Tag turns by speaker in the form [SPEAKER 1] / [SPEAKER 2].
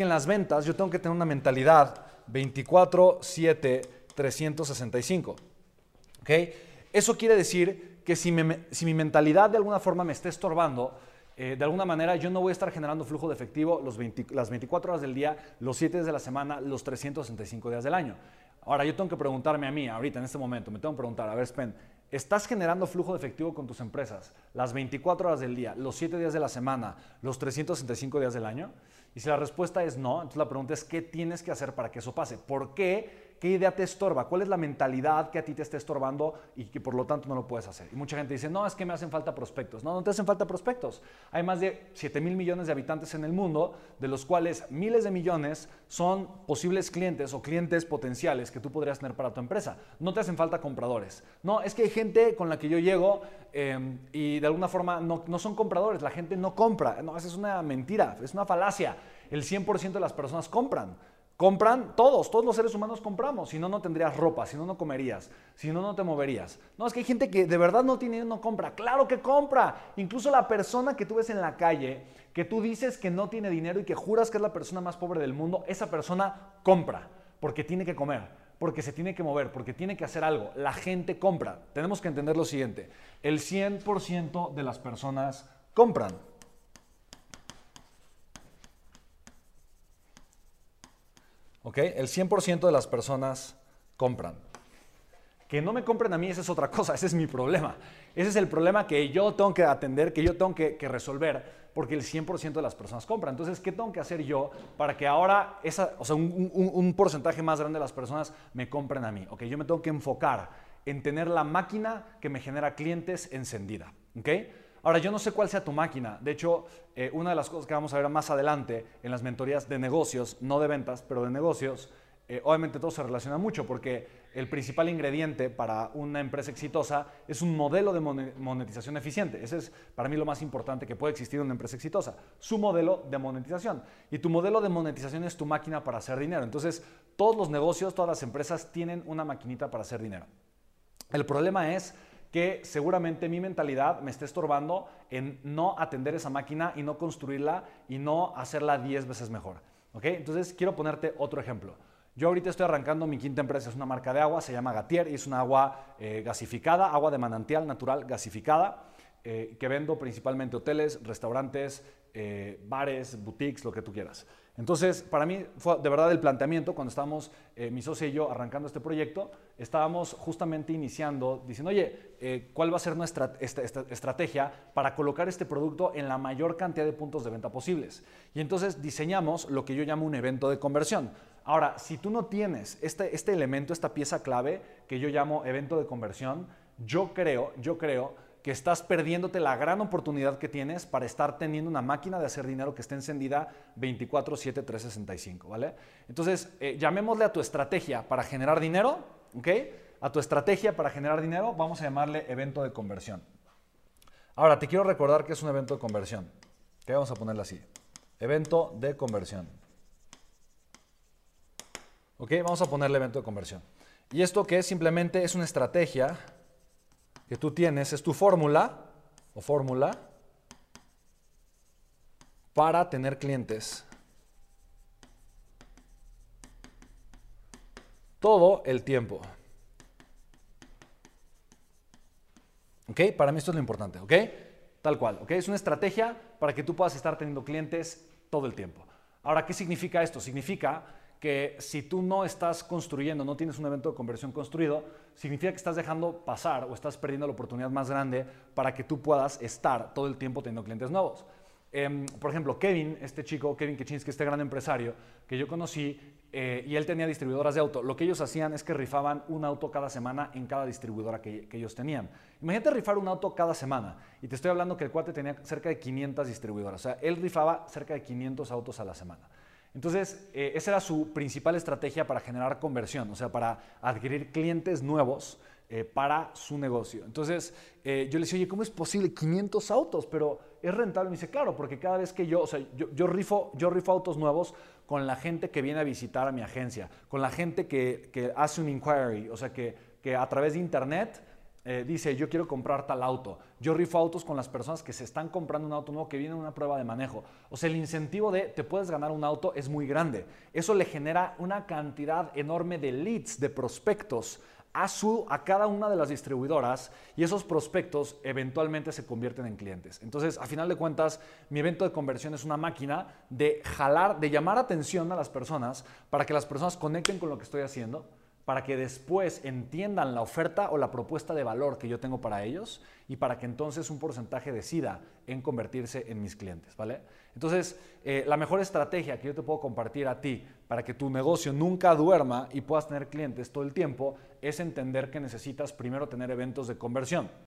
[SPEAKER 1] en las ventas yo tengo que tener una mentalidad 24-7, 365. ¿Ok? Eso quiere decir que si, mi mentalidad de alguna forma me está estorbando, eh, de alguna manera yo no voy a estar generando flujo de efectivo los las 24 horas del día, los 7 días de la semana, los 365 días del año. Ahora yo tengo que preguntarme a mí, ahorita en este momento, me tengo que preguntar, a ver, Spen, ¿estás generando flujo de efectivo con tus empresas las 24 horas del día, los 7 días de la semana, los 365 días del año? Y si la respuesta es no, entonces la pregunta es, ¿qué tienes que hacer para que eso pase? ¿Por qué ¿Qué idea te estorba? ¿Cuál es la mentalidad que a ti te está estorbando y que por lo tanto no lo puedes hacer? Y mucha gente dice, no, es que me hacen falta prospectos. No, no te hacen falta prospectos. Hay más de 7 mil millones de habitantes en el mundo, de los cuales miles de millones son posibles clientes o clientes potenciales que tú podrías tener para tu empresa. No te hacen falta compradores. No, es que hay gente con la que yo llego em, y de alguna forma no, no son compradores. La gente no compra. No, esa es una mentira, es una falacia. El 100% de las personas compran. Compran todos, todos los seres humanos compramos, si no, no tendrías ropa, si no, no comerías, si no, no te moverías. No, es que hay gente que de verdad no tiene no compra, claro que compra. Incluso la persona que tú ves en la calle, que tú dices que no tiene dinero y que juras que es la persona más pobre del mundo, esa persona compra, porque tiene que comer, porque se tiene que mover, porque tiene que hacer algo. La gente compra. Tenemos que entender lo siguiente, el 100% de las personas compran. El 100% de las personas compran. Que no me compren a mí, esa es otra cosa, ese es mi problema. Ese es el problema que yo tengo que atender, que yo tengo que, resolver, porque el 100% de las personas compran. Entonces, ¿qué tengo que hacer yo para que ahora esa, o sea, un, porcentaje más grande de las personas me compren a mí? Ok, yo me tengo que enfocar en tener la máquina que me genera clientes encendida. ¿ok? Ahora, yo no sé cuál sea tu máquina. De hecho, eh, una de las cosas que vamos a ver más adelante en las mentorías de negocios, no de ventas, pero de negocios, eh, obviamente todo se relaciona mucho porque el principal ingrediente para una empresa exitosa es un modelo de monetización eficiente. Ese es para mí lo más importante que puede existir en una empresa exitosa, su modelo de monetización. Y tu modelo de monetización es tu máquina para hacer dinero. Entonces, todos los negocios, todas las empresas tienen una maquinita para hacer dinero. El problema es que seguramente mi mentalidad me esté estorbando en no atender esa máquina y no construirla y no hacerla 10 veces mejor. ¿ok? Entonces, quiero ponerte otro ejemplo. Yo ahorita estoy arrancando mi quinta empresa, es una marca de agua, se llama Gatier y es una agua eh, gasificada, agua de manantial natural gasificada, eh, que vendo principalmente hoteles, restaurantes, eh, bares, boutiques, lo que tú quieras. Entonces, para mí fue de verdad el planteamiento, cuando estábamos, eh, mi socio y yo, arrancando este proyecto, estábamos justamente iniciando, diciendo, oye, eh, ¿cuál va a ser nuestra estrategia para colocar este producto en la mayor cantidad de puntos de venta posibles? Y entonces diseñamos lo que yo llamo un evento de conversión. Ahora, si tú no tienes este, este elemento, esta pieza clave que yo llamo evento de conversión, yo creo, yo creo que estás perdiéndote la gran oportunidad que tienes para estar teniendo una máquina de hacer dinero que esté encendida 24/7 365, ¿vale? Entonces, eh, llamémosle a tu estrategia para generar dinero, ¿ok? A tu estrategia para generar dinero vamos a llamarle evento de conversión. Ahora, te quiero recordar que es un evento de conversión. ¿Qué vamos a ponerle así? Evento de conversión. ¿Ok? Vamos a ponerle evento de conversión. Y esto que es simplemente es una estrategia que tú tienes es tu fórmula o fórmula para tener clientes. Todo el tiempo. ¿Ok? Para mí esto es lo importante, ¿ok? Tal cual, ¿ok? Es una estrategia para que tú puedas estar teniendo clientes todo el tiempo. Ahora, ¿qué significa esto? Significa que si tú no estás construyendo, no tienes un evento de conversión construido, significa que estás dejando pasar o estás perdiendo la oportunidad más grande para que tú puedas estar todo el tiempo teniendo clientes nuevos. Em, por ejemplo, Kevin, este chico, Kevin Kaczynski, este gran empresario que yo conocí, eh, y él tenía distribuidoras de auto. Lo que ellos hacían es que rifaban un auto cada semana en cada distribuidora que, que, ellos tenían. Imagínate rifar un auto cada semana. Y te estoy hablando que el cuate tenía cerca de 500 distribuidoras. O sea, él rifaba cerca de 500 autos a la semana. Entonces, eh, esa era su principal estrategia para generar conversión, o sea, para adquirir clientes nuevos eh, para su negocio. Entonces, eh, yo le decía, oye, ¿cómo es posible 500 autos? Pero es rentable. Me dice, claro, porque cada vez que yo, o sea, yo, rifo, yo rifo autos nuevos con la gente que viene a visitar a mi agencia, con la gente que, hace un inquiry, o sea, que, que a través de internet eh, dice, yo quiero comprar tal auto. Yo rifo autos con las personas que se están comprando un auto nuevo que viene en una prueba de manejo. O sea, el incentivo de te puedes ganar un auto es muy grande. Eso le genera una cantidad enorme de leads, de prospectos a, su, a cada una de las distribuidoras y esos prospectos eventualmente se convierten en clientes. Entonces, a final de cuentas, mi evento de conversión es una máquina de jalar, de llamar atención a las personas para que las personas conecten con lo que estoy haciendo para que después entiendan la oferta o la propuesta de valor que yo tengo para ellos y para que entonces un porcentaje decida en convertirse en mis clientes, ¿vale? Entonces, eh, la mejor estrategia que yo te puedo compartir a ti para que tu negocio nunca duerma y puedas tener clientes todo el tiempo es entender que necesitas primero tener eventos de conversión.